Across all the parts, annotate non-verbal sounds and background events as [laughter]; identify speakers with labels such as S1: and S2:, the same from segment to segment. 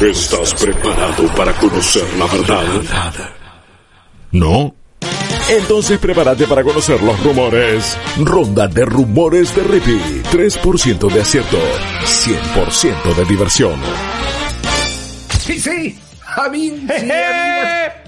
S1: ¿Estás preparado para conocer la verdad? ¿No? Entonces prepárate para conocer los rumores. Ronda de rumores de Rippy. 3% de acierto. 100% de diversión.
S2: Sí, sí. Amigos sí, [laughs]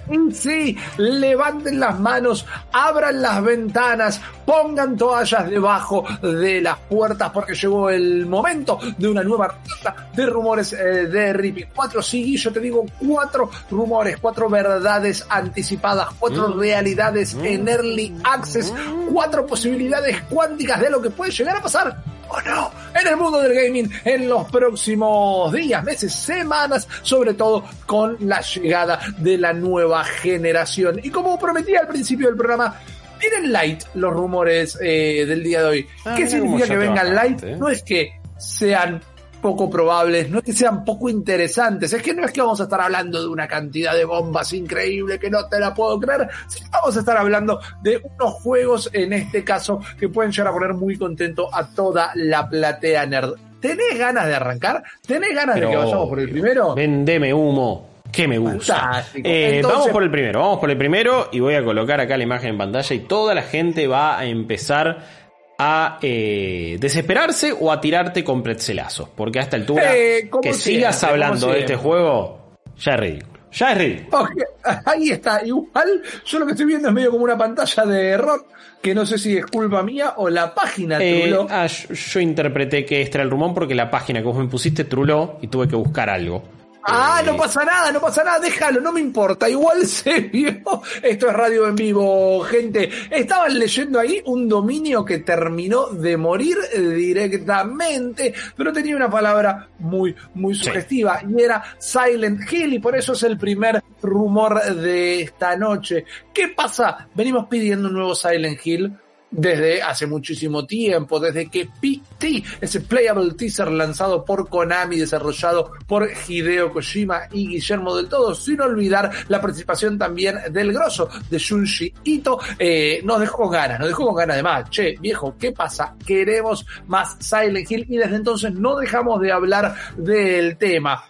S2: levanten las manos, abran las ventanas, pongan toallas debajo de las puertas porque llegó el momento de una nueva ronda de rumores eh, de Rippy. Cuatro, sí, yo te digo cuatro rumores, cuatro verdades anticipadas, cuatro
S3: Mm.
S2: realidades en early access, cuatro posibilidades cuánticas de lo que puede llegar a pasar o no en el mundo del gaming en los próximos días, meses, semanas, sobre todo con la llegada de la nueva generación. Y como prometí al principio del programa, tienen light los rumores eh, del día de hoy.
S3: Ah,
S2: ¿Qué significa que vengan light?
S3: ¿eh?
S2: No es que sean poco probables, no es que sean poco interesantes, es que no es que vamos a estar hablando de una cantidad de bombas increíble que no te la puedo creer, sino vamos a estar hablando de unos juegos, en este caso, que pueden llegar a poner muy contento a toda la platea nerd. ¿Tenés ganas de arrancar? ¿Tenés ganas
S3: Pero
S2: de que vayamos por el primero?
S3: Vendeme humo. Que me gusta. Eh,
S2: Entonces-
S3: vamos por el primero, vamos por el primero y voy a colocar acá la imagen en pantalla y toda la gente va a empezar a eh, desesperarse o a tirarte con pretzelazos. Porque a esta altura
S2: Eh,
S3: que sigas hablando de este juego ya es ridículo. Ya es ridículo.
S2: Ok, [laughs] ahí está. Igual, yo lo que estoy viendo es medio como una pantalla de error, que no sé si es culpa mía o la página
S3: Eh,
S2: truló.
S3: ah, yo, yo interpreté que este era el rumón porque la página que vos me pusiste truló y tuve que buscar algo.
S2: Ah, no pasa nada, no pasa nada, déjalo, no me importa, igual [laughs] se vio. Esto es radio en vivo, gente. Estaban leyendo ahí un dominio que terminó de morir directamente, pero tenía una palabra muy, muy sugestiva y era Silent Hill y por eso es el primer rumor de esta noche. ¿Qué pasa? Venimos pidiendo un nuevo Silent Hill desde hace muchísimo tiempo, desde que PT, ese playable teaser lanzado por Konami, desarrollado por Hideo Kojima y Guillermo del Todo, sin olvidar la participación también del grosso de Junji Ito, eh, nos dejó con ganas, nos dejó con ganas de más. Che, viejo, ¿qué pasa? Queremos más Silent Hill y desde entonces no dejamos de hablar del tema.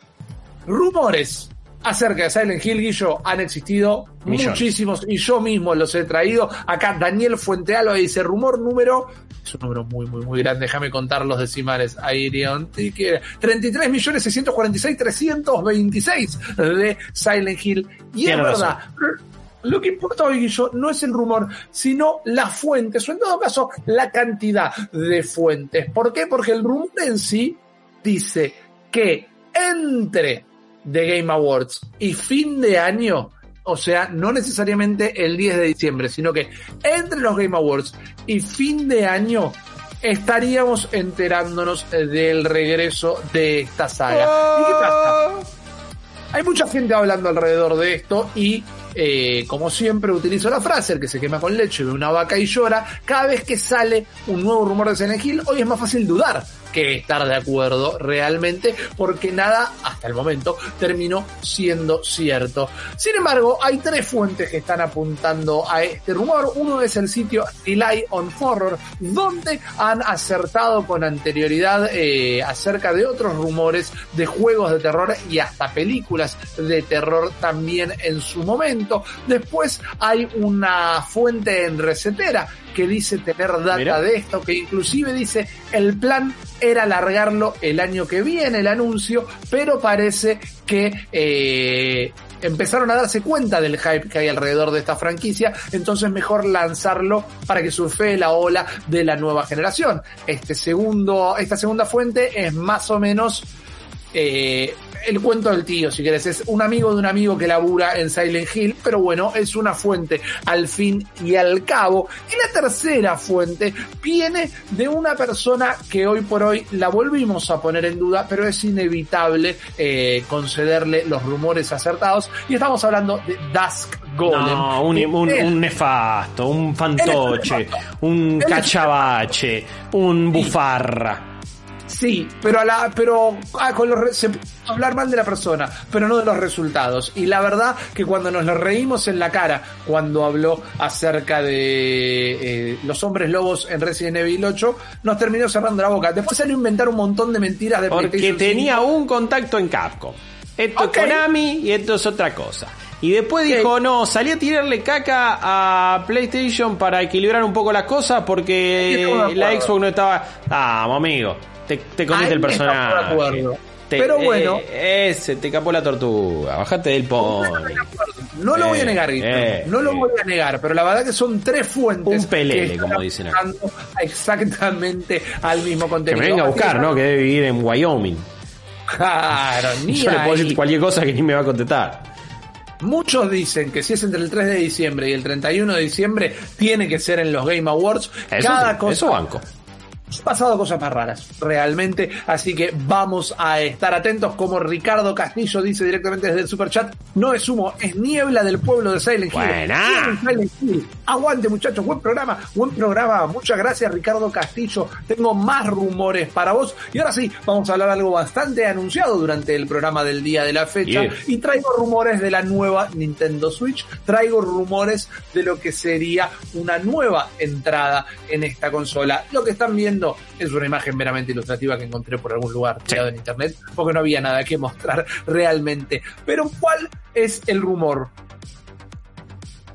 S2: Rumores acerca de Silent Hill, Guillo, han existido
S3: Millones.
S2: muchísimos y yo mismo los he traído. Acá Daniel Fuentealo dice, rumor número, es un número muy, muy, muy grande, déjame contar los decimales. Airion, 33 millones 646 326 de Silent Hill. Y es verdad, lo que importa hoy, Guillo, no es el rumor, sino las fuentes, o en todo caso, la cantidad de fuentes. ¿Por qué? Porque el rumor en sí dice que entre The Game Awards y fin de año, o sea, no necesariamente el 10 de diciembre, sino que entre los Game Awards y fin de año estaríamos enterándonos del regreso de esta saga. ¿Y qué pasa? Hay mucha gente hablando alrededor de esto y, eh, como siempre, utilizo la frase, el que se quema con leche ve una vaca y llora. Cada vez que sale un nuevo rumor de Silent Hill, hoy es más fácil dudar que estar de acuerdo realmente, porque nada, hasta el momento, terminó siendo cierto. Sin embargo, hay tres fuentes que están apuntando a este rumor. Uno es el sitio Rely on Horror, donde han acertado con anterioridad eh, acerca de otros rumores de juegos de terror y hasta películas de terror también en su momento. Después hay una fuente en recetera que dice tener data de esto, que inclusive dice el plan era alargarlo el año que viene, el anuncio, pero parece que eh, empezaron a darse cuenta del hype que hay alrededor de esta franquicia, entonces mejor lanzarlo para que surfee la ola de la nueva generación. Este segundo, esta segunda fuente es más o menos eh, el cuento del tío, si querés. Es un amigo de un amigo que labura en Silent Hill, pero bueno, es una fuente al fin y al cabo. Y la tercera fuente viene de una persona que hoy por hoy la volvimos a poner en duda, pero es inevitable eh, concederle los rumores acertados. Y estamos hablando de Dusk Golem.
S3: No, un, un- nefasto, un fantoche, un cachabache, un bufarra.
S2: Sí, pero a la, pero ah, con los se hablar mal de la persona, pero no de los resultados. Y la verdad que cuando nos lo reímos en la cara, cuando habló acerca de eh, los hombres lobos en Resident Evil 8, nos terminó cerrando la boca. Después salió a inventar un montón de mentiras de
S3: Porque tenía
S2: 5.
S3: un contacto en Capcom. Esto es Konami y esto es otra cosa. Y después dijo, no, salí a tirarle caca a PlayStation para equilibrar un poco las cosas porque la Xbox no estaba... Ah, amigo, te, te comiste el personaje.
S2: Pero bueno.
S3: Eh, ese, te capó la tortuga. Bajate del pony.
S2: No lo voy a eh, negar, eh, no lo voy a negar, pero la verdad que son tres fuentes.
S3: Un pelele, como dicen [laughs]
S2: Exactamente al mismo contenido.
S3: Que me venga a buscar, ¿no? Que debe vivir en Wyoming.
S2: Claro, [laughs] ni
S3: Yo le puedo decir cualquier cosa que ni me va a contestar.
S2: Muchos dicen que si es entre el 3 de diciembre y el 31 de diciembre, tiene que ser en los Game Awards.
S3: Cada cosa, eso banco
S2: pasado cosas más raras, realmente. Así que vamos a estar atentos. Como Ricardo Castillo dice directamente desde el super chat, no es humo, es niebla del pueblo de Silent Hill. Aguante, muchachos, buen programa, buen programa. Muchas gracias, Ricardo Castillo. Tengo más rumores para vos. Y ahora sí, vamos a hablar algo bastante anunciado durante el programa del día de la fecha. Y traigo rumores de la nueva Nintendo Switch. Traigo rumores de lo que sería una nueva entrada en esta consola. Lo que están viendo es una imagen meramente ilustrativa que encontré por algún lugar tirado en internet, porque no había nada que mostrar [laughs] realmente. Pero ¿cuál es el rumor?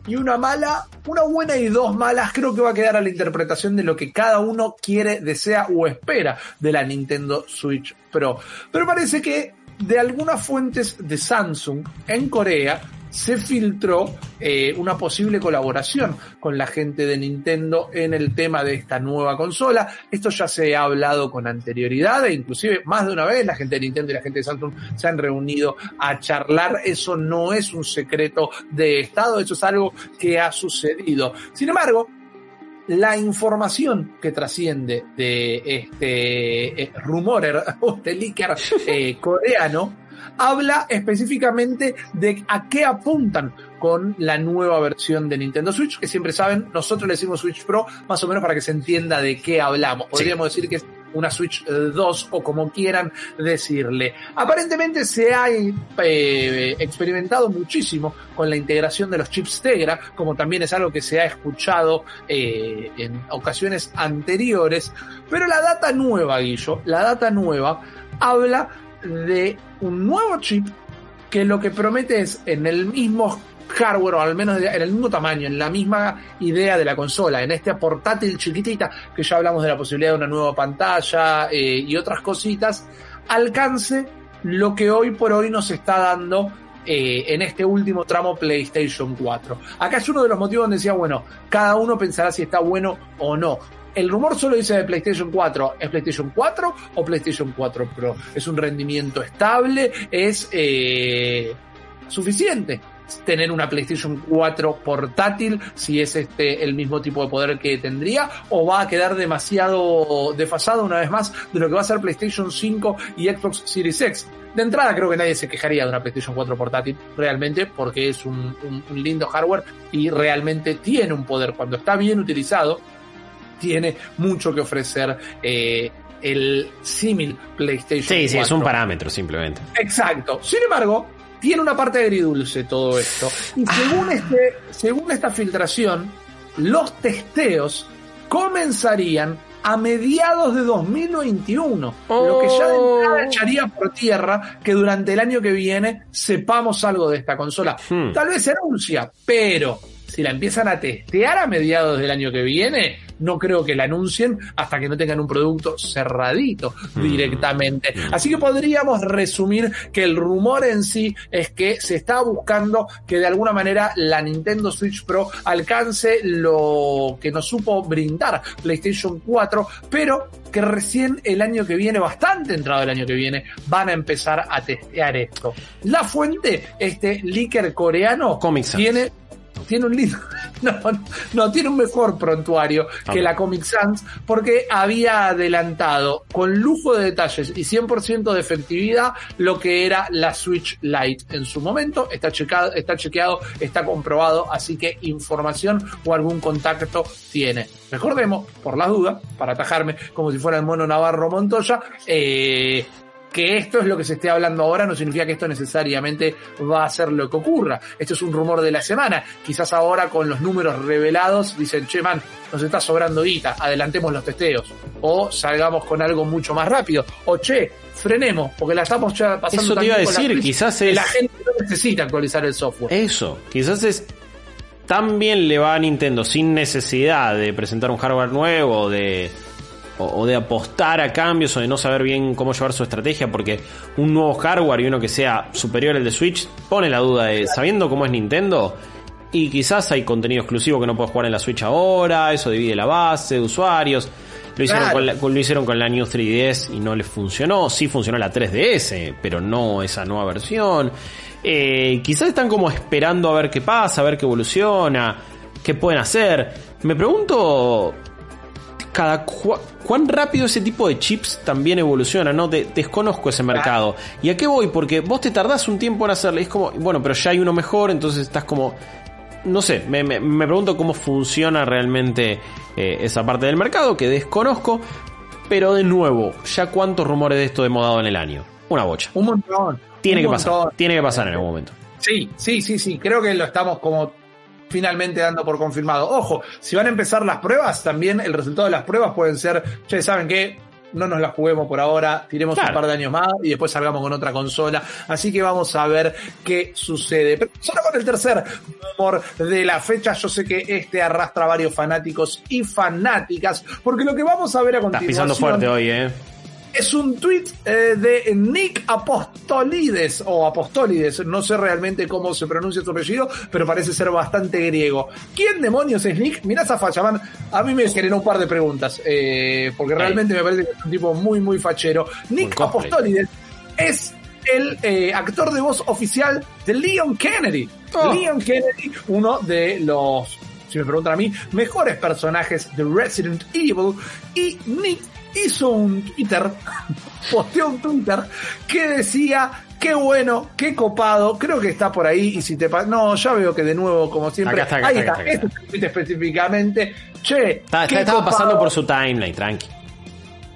S2: Y una mala, una buena y dos malas, creo que va a quedar a la interpretación de lo que cada uno quiere, desea o espera de la Nintendo Switch Pro. Pero parece que de algunas fuentes de Samsung en Corea se filtró eh, una posible colaboración con la gente de Nintendo en el tema de esta nueva consola. Esto ya se ha hablado con anterioridad e inclusive más de una vez la gente de Nintendo y la gente de Samsung se han reunido a charlar. Eso no es un secreto de Estado, eso es algo que ha sucedido. Sin embargo, la información que trasciende de este eh, rumorer [laughs] o este leaker eh, [laughs] coreano habla específicamente de a qué apuntan con la nueva versión de Nintendo Switch, que siempre saben, nosotros le decimos Switch Pro, más o menos para que se entienda de qué hablamos. Podríamos decir que es una Switch 2 o como quieran decirle. Aparentemente se ha eh, experimentado muchísimo con la integración de los chips Tegra, como también es algo que se ha escuchado eh, en ocasiones anteriores, pero la data nueva, Guillo, la data nueva habla de un nuevo chip que lo que promete es en el mismo hardware o al menos en el mismo tamaño, en la misma idea de la consola, en este portátil chiquitita que ya hablamos de la posibilidad de una nueva pantalla eh, y otras cositas, alcance lo que hoy por hoy nos está dando eh, en este último tramo PlayStation 4. Acá es uno de los motivos donde decía, bueno, cada uno pensará si está bueno o no el rumor solo dice de PlayStation 4. ¿Es PlayStation 4 o PlayStation 4 Pro? ¿Es un rendimiento estable? ¿Es eh, suficiente? Tener una PlayStation 4 portátil si es este el mismo tipo de poder que tendría o va a quedar demasiado desfasado una vez más de lo que va a ser PlayStation 5 y Xbox Series X. De entrada creo que nadie se quejaría de una PlayStation 4 portátil realmente porque es un lindo hardware y realmente tiene un poder cuando está bien utilizado tiene mucho que ofrecer eh, el símil PlayStation.
S3: Sí, sí, es un parámetro simplemente.
S2: Exacto. Sin embargo, tiene una parte agridulce todo esto. Y según, ah. este, según esta filtración, los testeos comenzarían a mediados de 2021, lo que ya de entrada oh. echaría por tierra que durante el año que viene sepamos algo de esta consola. Hmm. Tal vez se anuncia, pero si la empiezan a testear a mediados del año que viene, no creo que la anuncien hasta que no tengan un producto cerradito mm. directamente. Mm. Así que podríamos resumir que el rumor en sí es que se está buscando que de alguna manera la Nintendo Switch Pro alcance lo que nos supo brindar PlayStation 4, pero que recién el año que viene, bastante entrado el año que viene, van a empezar a testear esto. La fuente, este leaker coreano, tiene tiene un lindo, [laughs] no, no, tiene un mejor prontuario que la Comic Sans porque había adelantado con lujo de detalles y 100% de efectividad lo que era la Switch Lite en su momento. Está checado, está chequeado, está comprobado, así que información o algún contacto tiene. Recordemos, por las dudas, para atajarme como si fuera el mono Navarro Montoya, eh, que esto es lo que se esté hablando ahora no significa que esto necesariamente va a ser lo que ocurra. Esto es un rumor de la semana. Quizás ahora con los números revelados dicen, che man, nos está sobrando guita, adelantemos los testeos. O salgamos con algo mucho más rápido. O che, frenemos, porque la estamos ya pasando.
S3: Eso te iba a decir, quizás es...
S2: La gente no necesita actualizar el software.
S3: Eso, quizás es tan bien le va a Nintendo sin necesidad de presentar un hardware nuevo, de o, de apostar a cambios o de no saber bien cómo llevar su estrategia, porque un nuevo hardware y uno que sea superior al de Switch pone la duda de, sabiendo cómo es Nintendo, y quizás hay contenido exclusivo que no puedes jugar en la Switch ahora, eso divide la base de usuarios. Lo hicieron, con la, lo hicieron con la New 3DS y no les funcionó. Sí funcionó la 3DS, pero no esa nueva versión. Eh, quizás están como esperando a ver qué pasa, a ver qué evoluciona, qué pueden hacer. Me pregunto cada cuán rápido ese tipo de chips también evoluciona, ¿no? desconozco ese mercado. ¿Y a qué voy? Porque vos te tardás un tiempo en hacerle. Es como, bueno, pero ya hay uno mejor, entonces estás como. No sé, me, pregunto cómo funciona realmente eh, esa parte del mercado que desconozco. Pero de nuevo, ¿ya cuántos rumores de esto hemos dado en el año? Una bocha.
S2: Un montón.
S3: Tiene que pasar. Tiene que pasar en algún momento.
S2: Sí, sí, sí, sí. Creo que lo estamos como finalmente dando por confirmado. Ojo, si van a empezar las pruebas, también el resultado de las pruebas pueden ser, ya saben que no nos las juguemos por ahora, tiremos un par de años más y después salgamos con otra consola. Así que vamos a ver qué sucede. Pero solo con el tercer rumor de la fecha, yo sé que este arrastra a varios fanáticos y fanáticas, porque lo que vamos a ver a continuación...
S3: Estás pisando fuerte hoy, ¿eh?
S2: Es un tweet eh, de Nick Apostolides o Apostolides, no sé realmente cómo se pronuncia su apellido, pero parece ser bastante griego. ¿Quién demonios es Nick? Mirá esa facha, man. A mí me generó un par de preguntas, eh, porque realmente me parece que es un tipo muy, muy fachero. Nick Apostolides es el eh, actor de voz oficial de Leon Kennedy. Oh. Leon Kennedy, uno de los si me preguntan a mí, mejores personajes de Resident Evil. Y Nick hizo un Twitter, [laughs] posteó un Twitter que decía qué bueno, qué copado, creo que está por ahí y si te no, ya veo que de nuevo como siempre, ahí está, este específicamente, che,
S3: estaba pasando por su timeline, tranqui.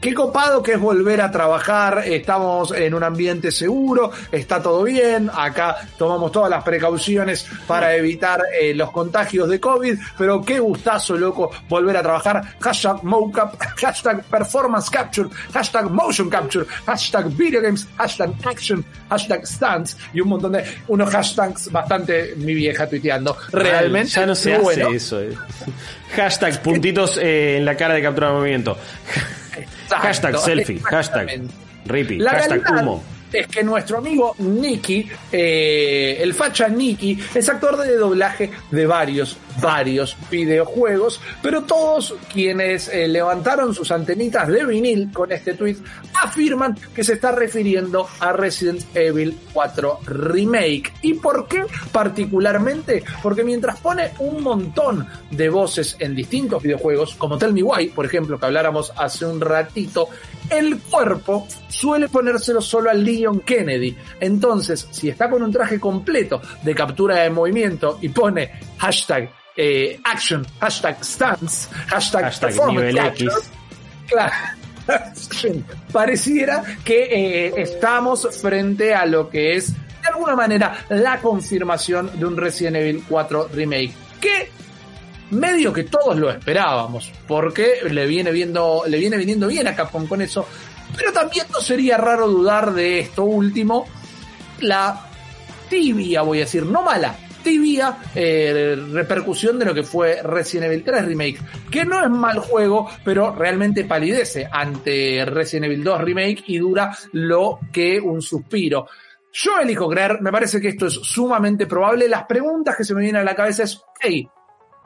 S2: Qué copado que es volver a trabajar, estamos en un ambiente seguro, está todo bien, acá tomamos todas las precauciones para evitar eh, los contagios de COVID, pero qué gustazo, loco, volver a trabajar. Hashtag mocap, [laughs] hashtag performance capture, hashtag motion capture, hashtag video games, hashtag action, hashtag stunts y un montón de unos hashtags bastante mi vieja tuiteando. Realmente.
S3: Ya no se hace eso. Eh. [laughs] Hashtag puntitos eh, en la cara de captura de movimiento. [laughs] Hashtag selfie, hashtag Rippy, hashtag humo.
S2: es que nuestro amigo Nicky, eh, el facha Nicky, es actor de doblaje de varios, varios videojuegos, pero todos quienes eh, levantaron sus antenitas de vinil con este tweet afirman que se está refiriendo a Resident Evil 4 Remake. ¿Y por qué particularmente? Porque mientras pone un montón de voces en distintos videojuegos, como Tell Me Why, por ejemplo, que habláramos hace un ratito, el cuerpo suele ponérselo solo al Leon Kennedy. Entonces, si está con un traje completo de captura de movimiento y pone hashtag eh, action, hashtag stance, hashtag, performance claro, [laughs] pareciera que eh, estamos frente a lo que es de alguna manera la confirmación de un Resident Evil 4 remake que medio que todos lo esperábamos, porque le viene viendo, le viene viniendo bien a Capcom con eso, pero también no sería raro dudar de esto último, la tibia, voy a decir, no mala, tibia eh, repercusión de lo que fue Resident Evil 3 Remake, que no es mal juego, pero realmente palidece ante Resident Evil 2 Remake y dura lo que un suspiro. Yo elijo creer, me parece que esto es sumamente probable. Las preguntas que se me vienen a la cabeza es, hey,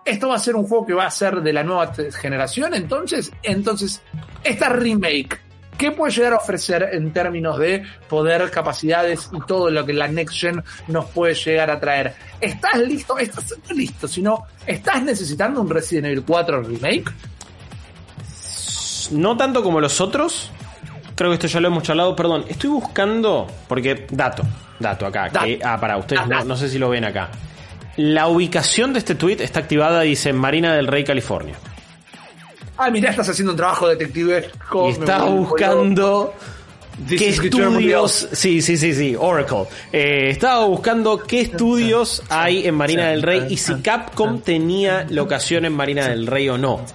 S2: esto va a ser un juego que va a ser de la nueva generación, entonces, entonces, esta remake, ¿qué puede llegar a ofrecer en términos de poder, capacidades y todo lo que la Next Gen nos puede llegar a traer? ¿Estás listo? ¿Estás listo? Sino, ¿estás necesitando un Resident Evil 4 remake?
S3: No tanto como los otros. Creo que esto ya lo hemos charlado. Perdón, estoy buscando. Porque, dato, dato acá. ah, para ustedes, no, no sé si lo ven acá. La ubicación de este tweet está activada, dice Marina del Rey, California.
S2: Ah, mira, estás haciendo un trabajo detective.
S3: Y estás buscando qué estudios. Sí, sí, sí, sí, Oracle. Eh, estaba buscando qué estudios hay en Marina del Rey y si Capcom tenía locación en Marina del Rey o no.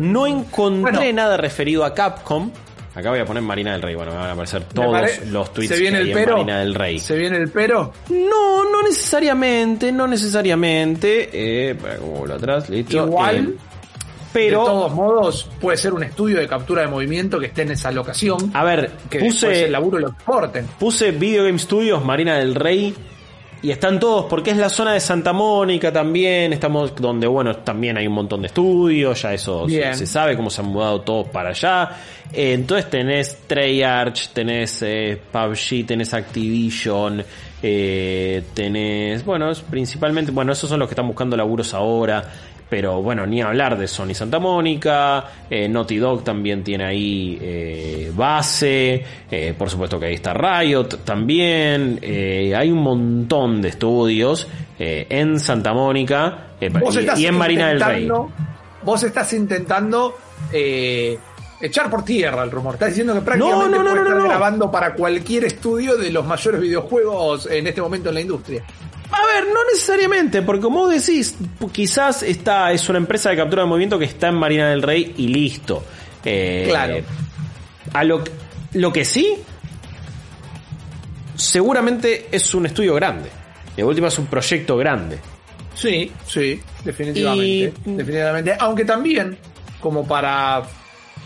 S3: No encontré nada referido a Capcom. Acá voy a poner Marina del Rey. Bueno, me van a aparecer todos los tweets
S2: ¿Se viene
S3: que
S2: el pero?
S3: Marina del Rey.
S2: ¿Se viene el pero?
S3: No, no necesariamente, no necesariamente. Eh, para que atrás, listo.
S2: Igual,
S3: Eh, pero,
S2: de todos modos, puede ser un estudio de captura de movimiento que esté en esa locación.
S3: a ver,
S2: que
S3: puse,
S2: el laburo lo exporten.
S3: puse Video Game Studios, Marina del Rey. Y están todos, porque es la zona de Santa Mónica también, estamos donde, bueno, también hay un montón de estudios, ya eso se,
S2: Bien.
S3: se sabe cómo se han mudado todos para allá. Eh, entonces tenés Treyarch, tenés eh, PUBG, tenés Activision, eh, tenés, bueno, principalmente, bueno, esos son los que están buscando laburos ahora. Pero bueno, ni hablar de Sony Santa Mónica, eh, Naughty Dog también tiene ahí eh, base, eh, por supuesto que ahí está Riot también, eh, hay un montón de estudios eh, en Santa Mónica y, en Marina del Rey.
S2: Vos estás intentando echar por tierra el rumor. Estás diciendo que prácticamente
S3: no, no,
S2: puede
S3: no,
S2: estar
S3: no.
S2: grabando para cualquier estudio de los mayores videojuegos en este momento en la industria.
S3: Ver, no necesariamente, porque como vos decís, quizás esta es una empresa de captura de movimiento que está en Marina del Rey y listo. Eh,
S2: Claro.
S3: A lo, lo que sí, seguramente es un estudio grande. De última es un proyecto grande.
S2: Sí, sí, definitivamente.
S3: Y-
S2: Definitivamente. Aunque también, como para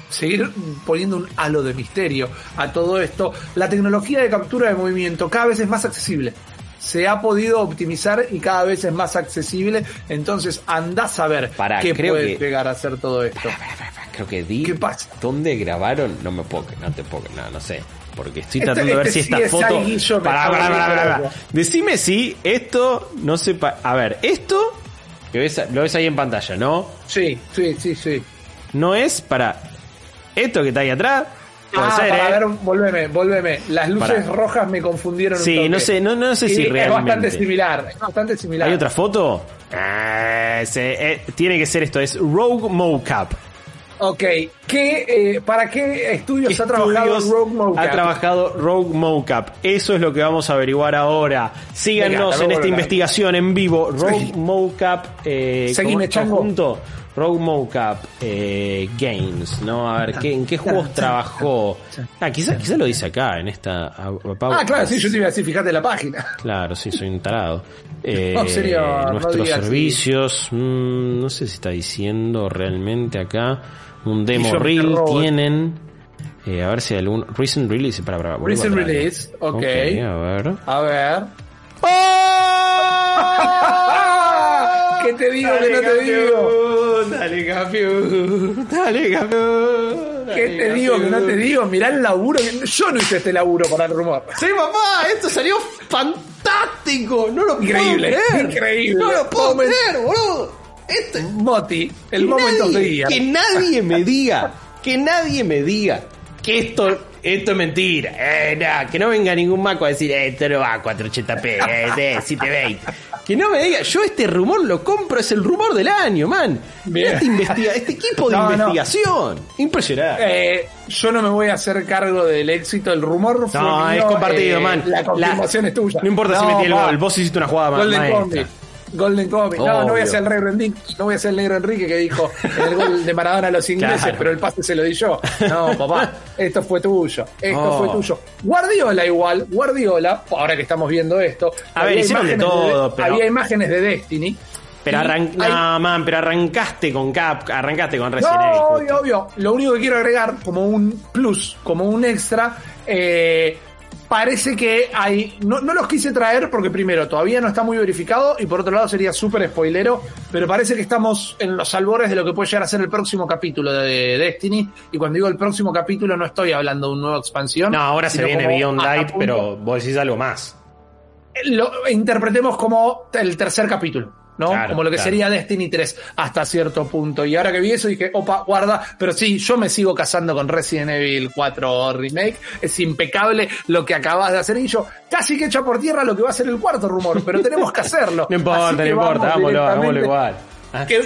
S2: seguir poniendo un halo de misterio a todo esto, la tecnología de captura de movimiento cada vez es más accesible. Se ha podido optimizar y cada vez es más accesible. Entonces, andás a ver
S3: Pará,
S2: qué
S3: creo
S2: puede
S3: que-
S2: llegar a ser todo esto.
S3: Creo que di.
S2: ¿Qué pasa?
S3: ¿Dónde grabaron? No me puedo, no te puedo, no, no sé. Porque estoy
S2: Este-
S3: tratando de ver
S2: este
S3: si esta foto. Pará, pará, pará. Decime si esto no se. pa- A ver, esto que ves, lo ves ahí en pantalla, ¿no?
S2: Sí, sí, sí, sí.
S3: No es para. Esto que está ahí atrás. Puede
S2: ah,
S3: ser,
S2: para
S3: ¿eh?
S2: ver, volveme, volveme. Las luces rojas me confundieron un
S3: Sí,
S2: toque.
S3: no sé, no, no sé
S2: Y
S3: si
S2: Es
S3: realmente.
S2: bastante similar, es bastante similar.
S3: ¿Hay otra foto? Ah, se- eh, tiene que ser esto, es Rogue Mocap.
S2: Ok, ¿qué, eh, ¿para qué estudios
S3: ¿Qué
S2: ha trabajado Rogue Mocap?
S3: Ha trabajado Rogue Mocap. Eso es lo que vamos a averiguar ahora. Síganos
S2: Venga,
S3: en esta investigación en vivo. Rogue. Mocap. Eh,
S2: Seguime,
S3: ¿cómo es
S2: chango.
S3: Rogue Mocap eh, Games, ¿no? A ver, ¿qué, ¿en qué juegos trabajó? Ah, quizás quizás lo dice acá, en esta...
S2: Ah, claro, sí, yo te iba a decir, fíjate la página.
S3: Claro, sí, soy un tarado. [laughs] Eh,
S2: No, serio,
S3: nuestros servicios, mm, no sé si está diciendo realmente acá un demo reel tienen. Eh, a ver si hay algún recent release para, para
S2: Recent release, ok.
S3: a ver.
S2: A ver.
S3: ¡Oh! [laughs] [laughs]
S2: ¿Qué te digo que no te digo? [laughs]
S3: Dale.
S2: ¿Qué te digo que no te digo? Mirá el laburo. que- Yo no hice este laburo para el rumor.
S3: Sí, papá, esto salió fantástico. No lo
S2: Increíble,
S3: puedo creer.
S2: increíble.
S3: No lo puedo
S2: Moment-
S3: creer, boludo. Esto
S2: Moti, el
S3: que
S2: momento de día.
S3: que nadie me diga, que nadie me diga que esto, esto es mentira. Eh, no, que no venga ningún maco a decir, eh, esto no va a 480p, eh, eh, 720. Que no me diga, yo este rumor lo compro, es el rumor del año, man. Este, investiga, este equipo de [laughs]
S2: No, no.
S3: investigación. Impresionante.
S2: Eh, yo no me voy a hacer cargo del éxito. El rumor fue
S3: No,
S2: mío,
S3: es compartido,
S2: eh,
S3: man.
S2: La confirmación es tuya.
S3: No importa si metí el gol, vos hiciste una jugada ma-
S2: Golden. Comic. No, no voy a ser el negro Enrique, no voy a ser el negro Enrique que dijo en el gol de Maradona a los ingleses,
S3: Claro.
S2: pero el pase se lo di yo. No, [laughs] papá, esto fue tuyo. Esto
S3: Oh.
S2: fue tuyo. Guardiola igual, Guardiola, ahora que estamos viendo esto.
S3: A ver,
S2: había
S3: de
S2: imágenes
S3: todo, pero-
S2: Había imágenes de Destiny.
S3: Pero arran
S2: hay-
S3: no, man, pero arrancaste con Cap, arrancaste con Resident
S2: No,
S3: Evil.
S2: obvio, obvio. Lo único que quiero agregar como un plus, como un extra, eh, parece que hay. No, no los quise traer porque, primero, todavía no está muy verificado y por otro lado sería súper spoilero, pero parece que estamos en los albores de lo que puede llegar a ser el próximo capítulo de Destiny. Y cuando digo el próximo capítulo, no estoy hablando de una nueva expansión.
S3: No, ahora se viene Beyond Light, pero vos decís algo más.
S2: lo interpretemos como el tercer capítulo, ¿no?
S3: Claro,
S2: como lo que
S3: claro.
S2: sería Destiny 3 hasta cierto punto. Y ahora que vi eso dije, opa, guarda, pero sí, yo me sigo casando con Resident Evil 4 Remake. Es impecable lo que acabas de hacer y yo casi que echa por tierra lo que va a ser el cuarto rumor, pero tenemos que hacerlo. [laughs]
S3: No importa, no importa,
S2: directamente-
S3: hagámoslo igual.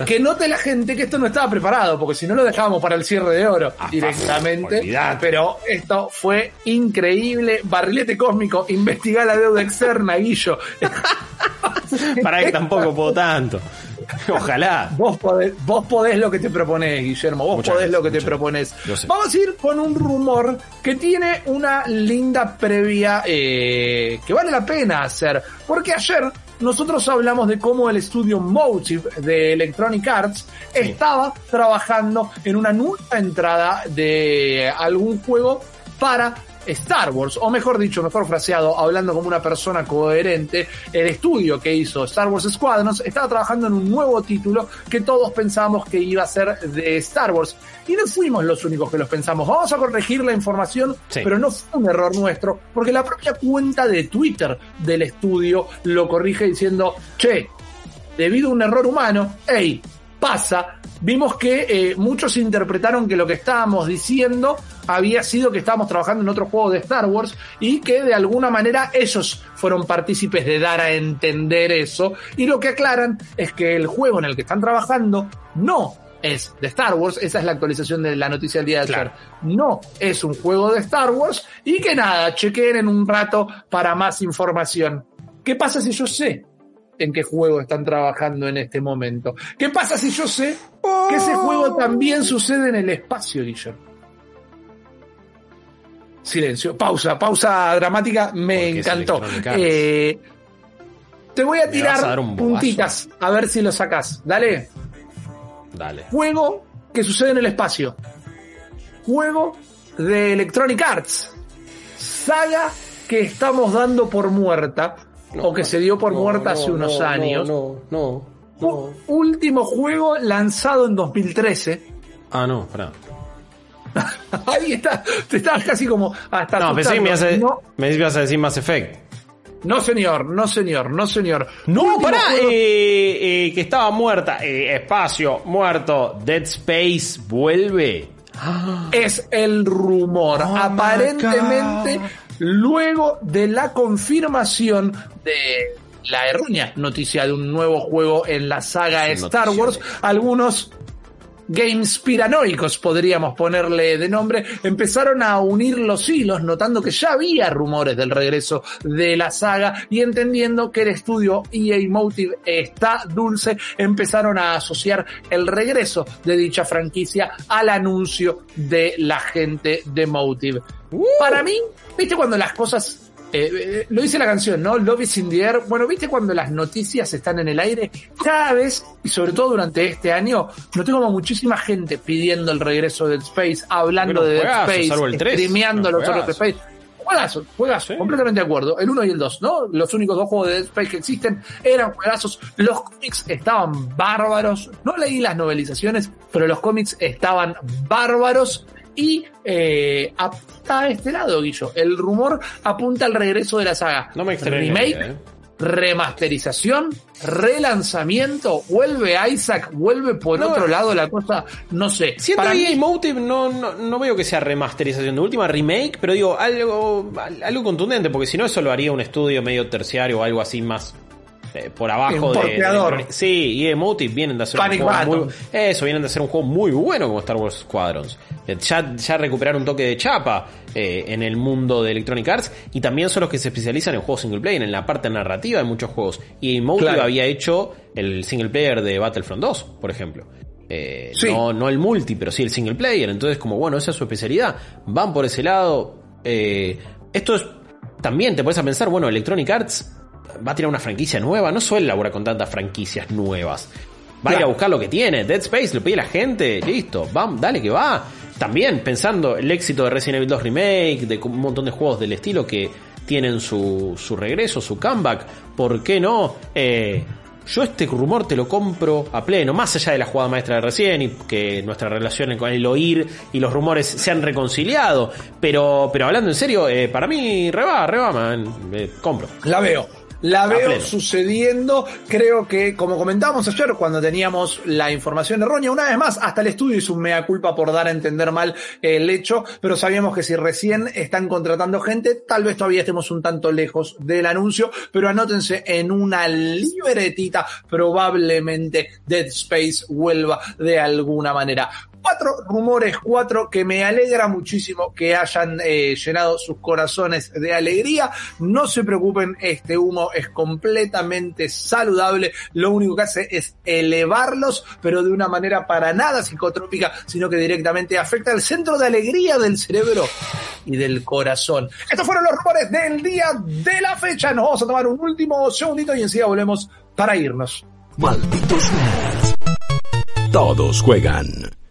S2: que, note la gente que esto no estaba preparado, porque si no lo dejábamos para el cierre de oro ah, directamente. Pero esto fue increíble. Barrilete cósmico, investigar la deuda externa, Guillo. [laughs] [laughs]
S3: para que tampoco puedo tanto. [laughs] Ojalá.
S2: Vos podés, vos podés lo que te propones, Guillermo. Vos podés lo que te propones. Vamos a ir con un rumor que tiene una linda previa eh, que vale la pena hacer. Porque ayer nosotros hablamos de cómo el estudio Motive de Electronic Arts estaba trabajando en una nueva entrada de algún juego para Star Wars, o mejor dicho, mejor fraseado, hablando como una persona coherente, el estudio que hizo Star Wars Squadrons estaba trabajando en un nuevo título que todos pensábamos que iba a ser de Star Wars. Y no fuimos los únicos que los pensamos. Vamos a corregir la información, pero no fue un error nuestro, porque la propia cuenta de Twitter del estudio lo corrige diciendo, che, debido a un error humano, hey, pasa, vimos que eh, muchos interpretaron que lo que estábamos diciendo había sido que estábamos trabajando en otro juego de Star Wars y que de alguna manera ellos fueron partícipes de dar a entender eso. Y lo que aclaran es que el juego en el que están trabajando no es de Star Wars, esa es la actualización de la noticia del día de ayer. No es un juego de Star Wars y que nada, chequen en un rato para más información. ¿Qué pasa si yo sé en qué juego están trabajando en este momento. ¿Qué pasa si yo sé que ese juego también sucede en el espacio, Guillermo? Silencio, pausa, pausa dramática, me encantó. Eh, te voy a tirar puntitas a ver si lo sacas. Dale.
S3: Dale.
S2: Juego que sucede en el espacio. Juego de Electronic Arts. Saga que estamos dando por muerta o que se dio por muerta hace unos años.
S3: No, no,
S2: no. Último juego lanzado en 2013.
S3: Ah, no, pará. [laughs]
S2: Ahí está, te estabas casi como hasta
S3: No, pensé que me, hace, me ibas a decir Mass Effect.
S2: No, señor, no, señor, no, señor.
S3: No, pará, eh, eh, que estaba muerta. Eh, espacio, muerto. Dead Space vuelve.
S2: Es el rumor. Oh Aparentemente luego de la confirmación de la errónea noticia de un nuevo juego en la saga Star Wars, algunos games piranoicos, podríamos ponerle de nombre, empezaron a unir los hilos, notando que ya había rumores del regreso de la saga y entendiendo que el estudio EA Motive está dulce, empezaron a asociar el regreso de dicha franquicia al anuncio de la gente de Motive. Uh. Para mí, ¿viste cuando las cosas eh, eh, lo dice la canción, ¿no? Love is in the air. Bueno, ¿viste cuando las noticias están en el aire? Cada vez, y sobre todo durante este año, noté como muchísima gente pidiendo el regreso de Space, hablando de Dead Space, streameando los otros de Space. Juegazo, juegazo, completamente de acuerdo. El 1 y el 2, ¿no? Los únicos dos juegos de Dead Space que existen eran juegazos. Los cómics estaban bárbaros. No leí las novelizaciones, pero los cómics estaban bárbaros. Y eh, apunta a este lado, Guillo. El rumor apunta al regreso de la saga.
S3: No me
S2: Remake,
S3: eh.
S2: remasterización, relanzamiento, vuelve Isaac, vuelve por otro lado la cosa, no sé.
S3: Siento Para mí, Motive no, no, no, veo que sea remasterización de última, remake, pero digo, algo, algo contundente, porque si no eso lo haría un estudio medio terciario o algo así más eh, por abajo de, Sí, y Emotive vienen de hacer un juego muy, Eso, vienen de hacer un juego muy bueno como Star Wars Squadrons. Eh, ya, ya recuperaron un toque de chapa eh, en el mundo de Electronic Arts y también son los que se especializan en juegos single player, en la parte narrativa de muchos juegos. Y Emotive había hecho el single player de Battlefront 2, por ejemplo. no, no el multi, pero sí el single player. Entonces, como bueno, esa es su especialidad. Van por ese lado. esto es. También te puedes a pensar, bueno, Electronic Arts va a tirar una franquicia nueva, no suele laburar con tantas franquicias nuevas. Va a ir a buscar lo que tiene. Dead Space lo pide la gente, listo, vamos, dale que va. También pensando el éxito de Resident Evil 2 Remake, de un montón de juegos del estilo que tienen su, su regreso, su comeback, ¿por qué no? Eh, yo este rumor te lo compro a pleno, más allá de la jugada maestra de recién y que nuestra relación con el oír y los rumores se han reconciliado. Pero, pero hablando en serio, eh, para mí, reba, reba, man, eh, compro.
S2: La veo, la veo sucediendo. Creo que, como comentábamos ayer, cuando teníamos la información errónea, una vez más, hasta el estudio hizo un mea culpa por dar a entender mal el hecho, pero sabíamos que si recién están contratando gente, tal vez todavía estemos un tanto lejos del anuncio, pero anótense en una libretita, probablemente Dead Space vuelva de alguna manera cuatro rumores, cuatro que me alegra muchísimo que hayan eh, llenado sus corazones de alegría. No se preocupen, este humo es completamente saludable. Lo único que hace es elevarlos, pero de una manera para nada psicotrópica, sino que directamente afecta al centro de alegría del cerebro y del corazón. Estos fueron los rumores del día de la fecha. Nos vamos a tomar un último segundito y enseguida volvemos para irnos.
S1: Malditos Todos juegan.